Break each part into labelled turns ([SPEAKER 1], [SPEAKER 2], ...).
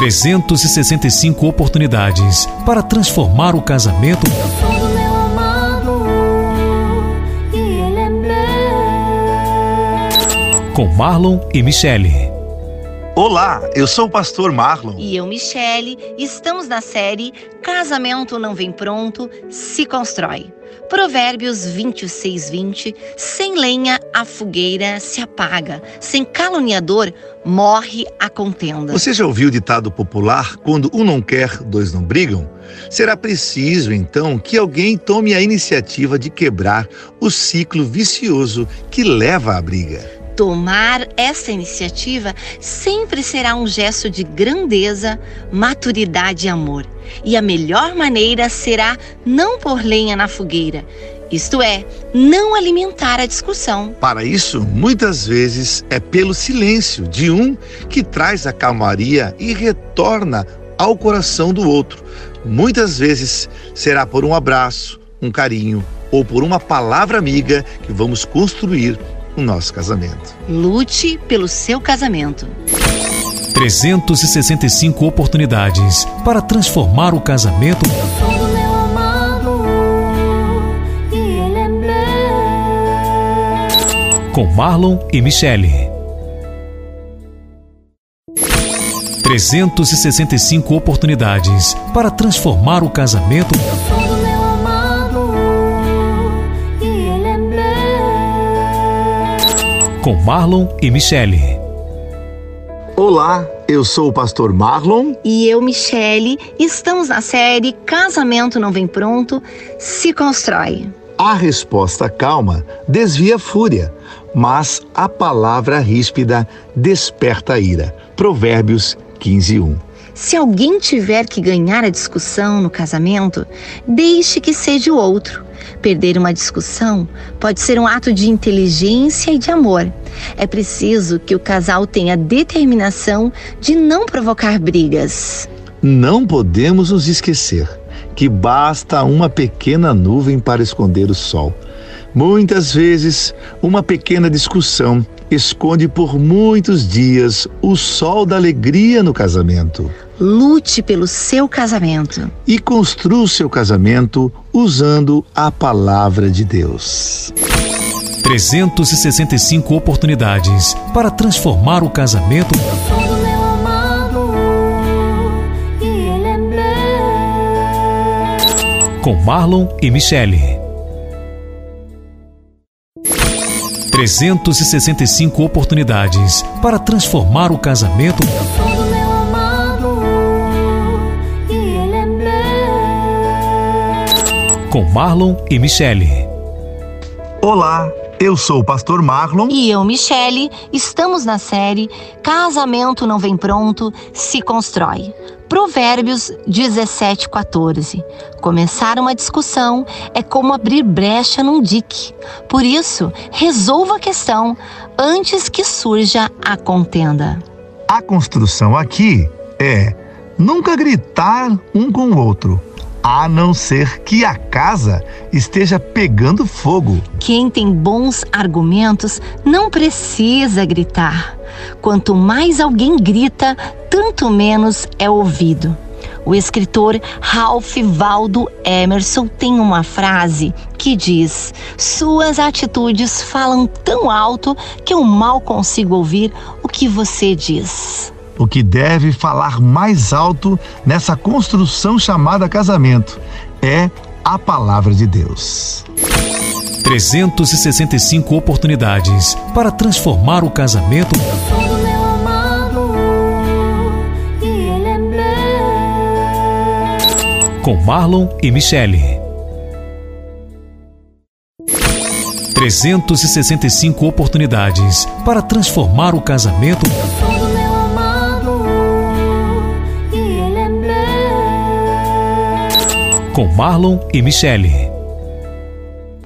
[SPEAKER 1] 365 oportunidades para transformar o casamento
[SPEAKER 2] sou do meu amado e ele é meu.
[SPEAKER 1] com Marlon e Michele.
[SPEAKER 3] Olá, eu sou o pastor Marlon.
[SPEAKER 4] E eu, Michele, estamos na série Casamento Não Vem Pronto, Se Constrói. Provérbios 26, 20. Sem lenha a fogueira se apaga, sem caluniador morre a contenda.
[SPEAKER 3] Você já ouviu o ditado popular: quando um não quer, dois não brigam? Será preciso, então, que alguém tome a iniciativa de quebrar o ciclo vicioso que leva à briga.
[SPEAKER 4] Tomar essa iniciativa sempre será um gesto de grandeza, maturidade e amor. E a melhor maneira será não pôr lenha na fogueira, isto é, não alimentar a discussão.
[SPEAKER 3] Para isso, muitas vezes é pelo silêncio de um que traz a calmaria e retorna ao coração do outro. Muitas vezes será por um abraço, um carinho ou por uma palavra amiga que vamos construir o nosso casamento.
[SPEAKER 4] Lute pelo seu casamento.
[SPEAKER 1] 365 oportunidades para transformar o casamento
[SPEAKER 2] Sou do meu amado e ele é meu.
[SPEAKER 1] com Marlon e Michele. 365 oportunidades para transformar o casamento com Marlon e Michele.
[SPEAKER 3] Olá, eu sou o pastor Marlon.
[SPEAKER 4] E eu, Michele, estamos na série Casamento Não Vem Pronto, Se Constrói.
[SPEAKER 3] A resposta calma desvia a fúria, mas a palavra ríspida desperta a ira. Provérbios 15, 1.
[SPEAKER 4] Se alguém tiver que ganhar a discussão no casamento, deixe que seja o outro. Perder uma discussão pode ser um ato de inteligência e de amor. É preciso que o casal tenha determinação de não provocar brigas.
[SPEAKER 3] Não podemos nos esquecer que basta uma pequena nuvem para esconder o sol. Muitas vezes, uma pequena discussão esconde por muitos dias o sol da alegria no casamento.
[SPEAKER 4] Lute pelo seu casamento.
[SPEAKER 3] E construa o seu casamento usando a palavra de Deus.
[SPEAKER 1] 365 oportunidades para transformar o casamento
[SPEAKER 2] e é meu.
[SPEAKER 1] com Marlon e Michele. 365 oportunidades para transformar o casamento
[SPEAKER 2] é
[SPEAKER 1] com Marlon e Michele.
[SPEAKER 3] Olá, eu sou o pastor Marlon.
[SPEAKER 4] E eu, Michele, estamos na série Casamento Não Vem Pronto, Se Constrói. Provérbios 17, 14. Começar uma discussão é como abrir brecha num dique. Por isso, resolva a questão antes que surja a contenda.
[SPEAKER 3] A construção aqui é nunca gritar um com o outro, a não ser que a casa esteja pegando fogo.
[SPEAKER 4] Quem tem bons argumentos não precisa gritar. Quanto mais alguém grita, tanto menos é ouvido. O escritor Ralph Waldo Emerson tem uma frase que diz: Suas atitudes falam tão alto que eu mal consigo ouvir o que você diz.
[SPEAKER 3] O que deve falar mais alto nessa construção chamada casamento é a palavra de Deus.
[SPEAKER 1] 365 oportunidades para transformar o casamento
[SPEAKER 2] e é meu.
[SPEAKER 1] com Marlon e Michele. 365 oportunidades para transformar o casamento com Marlon e Michele.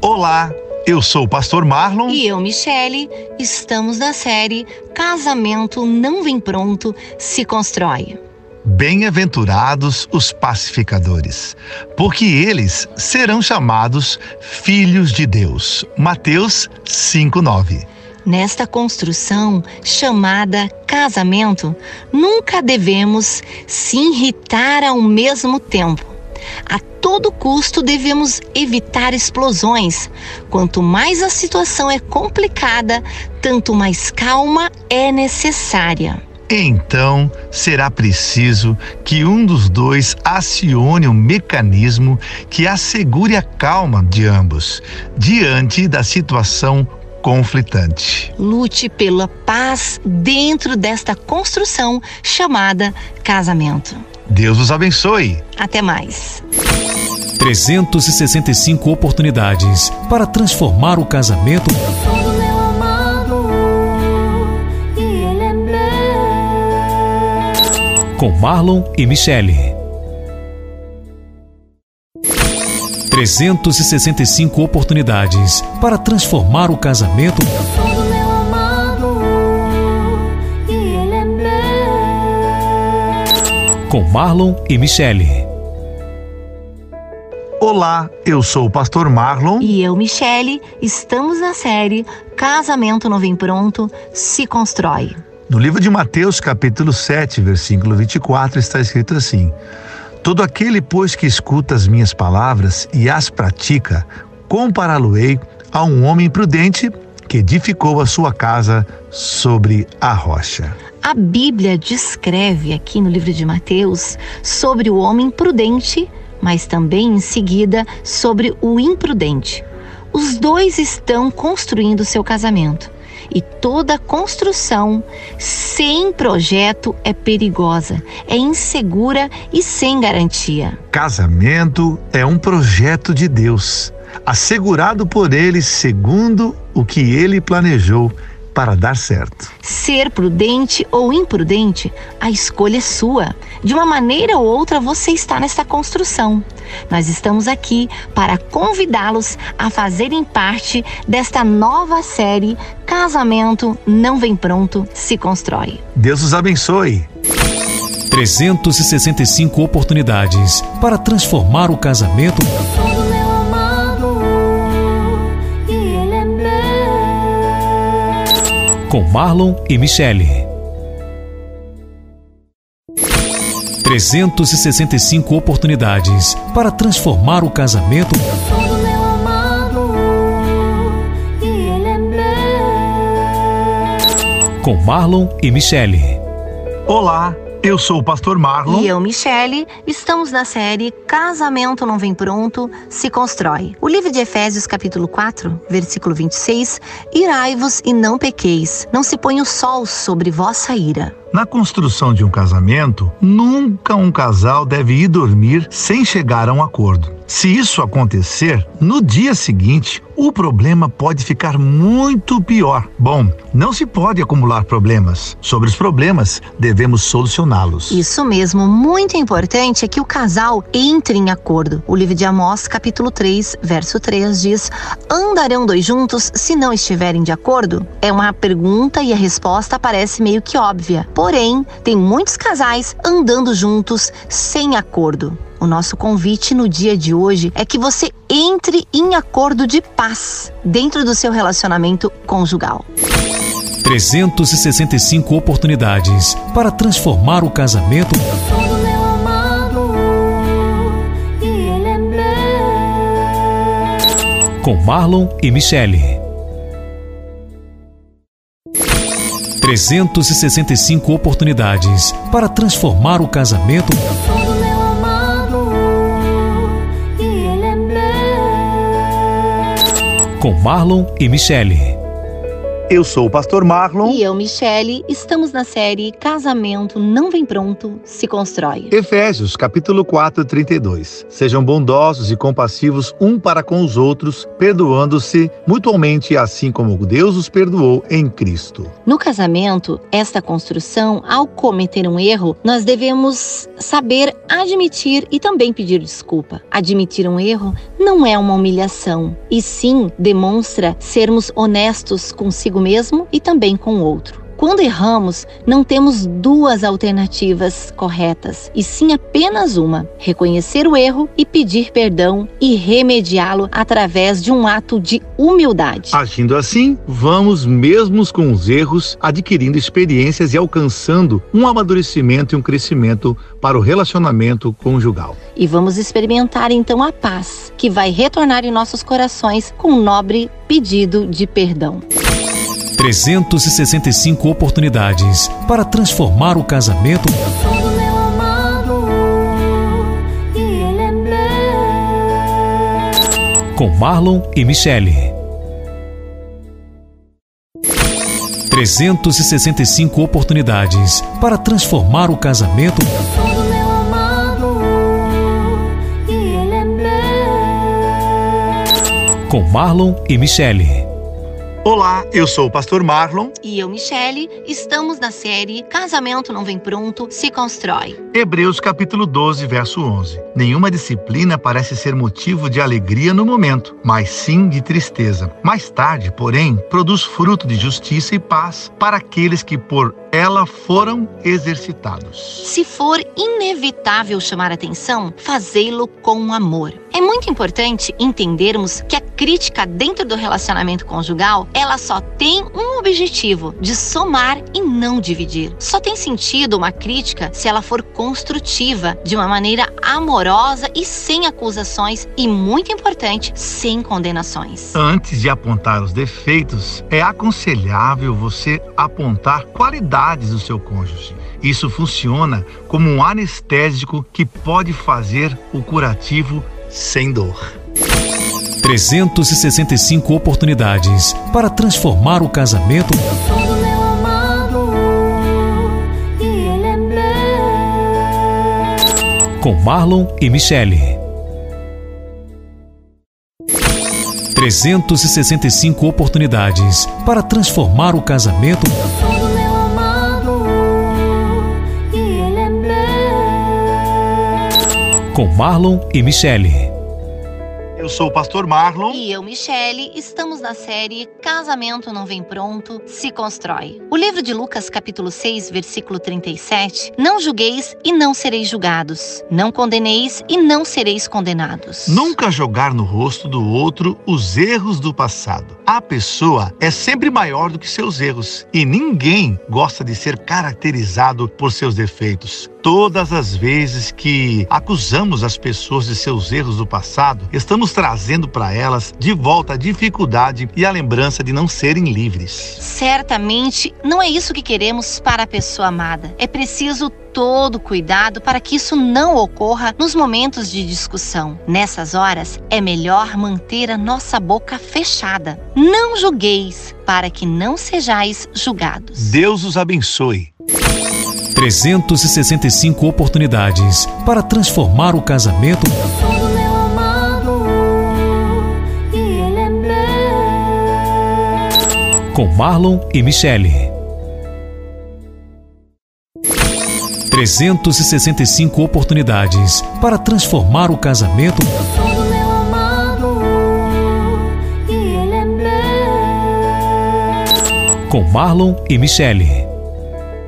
[SPEAKER 3] Olá, eu sou o pastor Marlon.
[SPEAKER 4] E eu, Michele, estamos na série Casamento Não Vem Pronto, Se Constrói.
[SPEAKER 3] Bem-aventurados os pacificadores, porque eles serão chamados filhos de Deus. Mateus 5:9.
[SPEAKER 4] Nesta construção chamada casamento, nunca devemos se irritar ao mesmo tempo. A todo custo devemos evitar explosões. Quanto mais a situação é complicada, tanto mais calma é necessária.
[SPEAKER 3] Então será preciso que um dos dois acione um mecanismo que assegure a calma de ambos diante da situação conflitante.
[SPEAKER 4] Lute pela paz dentro desta construção chamada casamento.
[SPEAKER 3] Deus os abençoe.
[SPEAKER 4] Até mais.
[SPEAKER 1] 365 oportunidades para transformar o casamento
[SPEAKER 2] e é
[SPEAKER 1] com Marlon e Michele. 365 oportunidades para transformar o casamento com Marlon e Michele.
[SPEAKER 3] Olá, eu sou o pastor Marlon.
[SPEAKER 4] E eu, Michele, estamos na série Casamento Não Vem Pronto, Se Constrói.
[SPEAKER 3] No livro de Mateus, capítulo 7, versículo 24, está escrito assim: Todo aquele, pois, que escuta as minhas palavras e as pratica, compará-lo-ei a um homem prudente que edificou a sua casa sobre a rocha.
[SPEAKER 4] A Bíblia descreve aqui no livro de Mateus sobre o homem prudente, mas também em seguida sobre o imprudente. Os dois estão construindo seu casamento. E toda construção sem projeto é perigosa, é insegura e sem garantia.
[SPEAKER 3] Casamento é um projeto de Deus, assegurado por Ele segundo o que Ele planejou para dar certo.
[SPEAKER 4] Ser prudente ou imprudente, a escolha é sua. De uma maneira ou outra, você está nesta construção. Nós estamos aqui para convidá-los a fazerem parte desta nova série Casamento Não Vem Pronto, Se Constrói.
[SPEAKER 3] Deus os abençoe.
[SPEAKER 1] 365 oportunidades para transformar o casamento com Marlon e Michele. 365 oportunidades para transformar o casamento
[SPEAKER 2] Sou do meu amado e ele é meu.
[SPEAKER 1] com Marlon e Michele.
[SPEAKER 3] Olá, eu sou o pastor Marlon.
[SPEAKER 4] E eu, Michele, estamos na série Casamento Não Vem Pronto, Se Constrói. O livro de Efésios, capítulo 4, versículo 26, Irai-vos e não pequeis, não se ponha o sol sobre vossa ira.
[SPEAKER 3] Na construção de um casamento, nunca um casal deve ir dormir sem chegar a um acordo. Se isso acontecer, no dia seguinte, o problema pode ficar muito pior. Bom, não se pode acumular problemas. Sobre os problemas, devemos solucioná-los.
[SPEAKER 4] Isso mesmo, muito importante é que o casal entre em acordo. O livro de Amós, capítulo 3, verso 3 diz: Andarão dois juntos se não estiverem de acordo? É uma pergunta e a resposta parece meio que óbvia. Porém, tem muitos casais andando juntos sem acordo. O nosso convite no dia de hoje é que você entre em acordo de paz dentro do seu relacionamento conjugal.
[SPEAKER 1] 365 oportunidades para transformar o casamento
[SPEAKER 2] amado é
[SPEAKER 1] com Marlon e Michele. 365 oportunidades para transformar o casamento
[SPEAKER 2] amado é
[SPEAKER 1] com Marlon e Michele.
[SPEAKER 3] Eu sou o pastor Marlon.
[SPEAKER 4] E eu, Michele, estamos na série Casamento Não Vem Pronto, Se Constrói.
[SPEAKER 3] Efésios, capítulo 4, 32. Sejam bondosos e compassivos um para com os outros, perdoando-se mutuamente, assim como Deus os perdoou em Cristo.
[SPEAKER 4] No casamento, esta construção, ao cometer um erro, nós devemos saber admitir e também pedir desculpa. Admitir um erro não é uma humilhação, e sim demonstra sermos honestos consigo mesmo e também com o outro. Quando erramos, não temos duas alternativas corretas, e sim apenas uma: reconhecer o erro e pedir perdão e remediá-lo através de um ato de humildade.
[SPEAKER 3] Agindo assim, vamos, mesmo com os erros, adquirindo experiências e alcançando um amadurecimento e um crescimento para o relacionamento conjugal.
[SPEAKER 4] E vamos experimentar então a paz, que vai retornar em nossos corações com um nobre pedido de perdão.
[SPEAKER 1] 365 oportunidades para transformar o casamento
[SPEAKER 2] é
[SPEAKER 1] com Marlon e Michele. 365 oportunidades para transformar o casamento
[SPEAKER 2] é
[SPEAKER 1] com Marlon e Michele.
[SPEAKER 3] Olá, eu sou o pastor Marlon.
[SPEAKER 4] E eu, Michele, estamos na série Casamento Não Vem Pronto, Se Constrói.
[SPEAKER 3] Hebreus capítulo 12, verso 11. Nenhuma disciplina parece ser motivo de alegria no momento, mas sim de tristeza. Mais tarde, porém, produz fruto de justiça e paz para aqueles que por ela foram exercitados.
[SPEAKER 4] Se for inevitável chamar atenção, fazê-lo com amor. É muito importante entendermos que a crítica dentro do relacionamento conjugal, ela só tem um objetivo, de somar e não dividir. Só tem sentido uma crítica se ela for construtiva, de uma maneira amorosa e sem acusações e muito importante, sem condenações.
[SPEAKER 3] Antes de apontar os defeitos, é aconselhável você apontar qualidades do seu cônjuge. Isso funciona como um anestésico que pode fazer o curativo sem dor.
[SPEAKER 1] 365 oportunidades para transformar o casamento
[SPEAKER 2] e é
[SPEAKER 1] com Marlon e Michele. 365 oportunidades para transformar o casamento
[SPEAKER 2] e é
[SPEAKER 1] com Marlon e Michele.
[SPEAKER 3] Eu sou o pastor Marlon.
[SPEAKER 4] E eu, Michele, estamos na série Casamento Não Vem Pronto, Se Constrói. O livro de Lucas, capítulo 6, versículo 37. Não julgueis e não sereis julgados. Não condeneis e não sereis condenados.
[SPEAKER 3] Nunca jogar no rosto do outro os erros do passado. A pessoa é sempre maior do que seus erros e ninguém gosta de ser caracterizado por seus defeitos. Todas as vezes que acusamos as pessoas de seus erros do passado, estamos trazendo para elas de volta a dificuldade e a lembrança de não serem livres.
[SPEAKER 4] Certamente não é isso que queremos para a pessoa amada. É preciso todo cuidado para que isso não ocorra nos momentos de discussão. Nessas horas, é melhor manter a nossa boca fechada. Não julgueis, para que não sejais julgados.
[SPEAKER 3] Deus os abençoe.
[SPEAKER 1] 365 oportunidades para transformar o casamento
[SPEAKER 2] é
[SPEAKER 1] com Marlon e Michele. 365 oportunidades para transformar o casamento
[SPEAKER 2] Sou do meu amado e ele é meu.
[SPEAKER 1] com Marlon e Michele.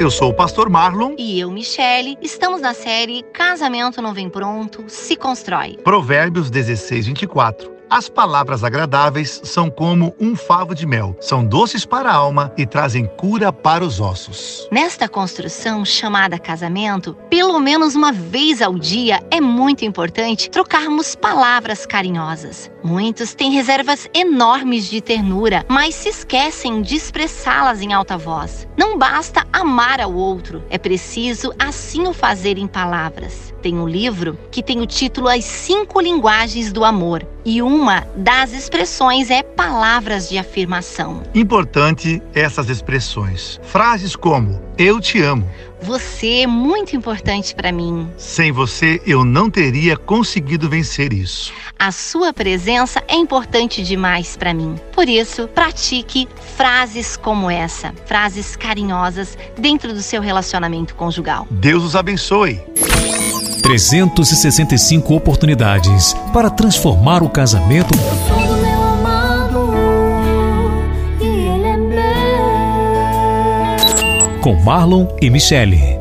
[SPEAKER 3] Eu sou o pastor Marlon.
[SPEAKER 4] E eu, Michele, estamos na série Casamento Não Vem Pronto, Se Constrói.
[SPEAKER 3] Provérbios 16, 24. As palavras agradáveis são como um favo de mel, são doces para a alma e trazem cura para os ossos.
[SPEAKER 4] Nesta construção chamada casamento, pelo menos uma vez ao dia é muito importante trocarmos palavras carinhosas. Muitos têm reservas enormes de ternura, mas se esquecem de expressá-las em alta voz. Não basta amar ao outro, é preciso assim o fazer em palavras. Tem um livro que tem o título As Cinco Linguagens do Amor, e uma das expressões é palavras de afirmação.
[SPEAKER 3] Importante essas expressões. Frases como eu te amo.
[SPEAKER 4] Você é muito importante para mim.
[SPEAKER 3] Sem você eu não teria conseguido vencer isso.
[SPEAKER 4] A sua presença é importante demais para mim. Por isso, pratique frases como essa, frases carinhosas dentro do seu relacionamento conjugal.
[SPEAKER 3] Deus os abençoe.
[SPEAKER 1] 365 oportunidades para transformar o casamento
[SPEAKER 2] amado é
[SPEAKER 1] com Marlon e Michele.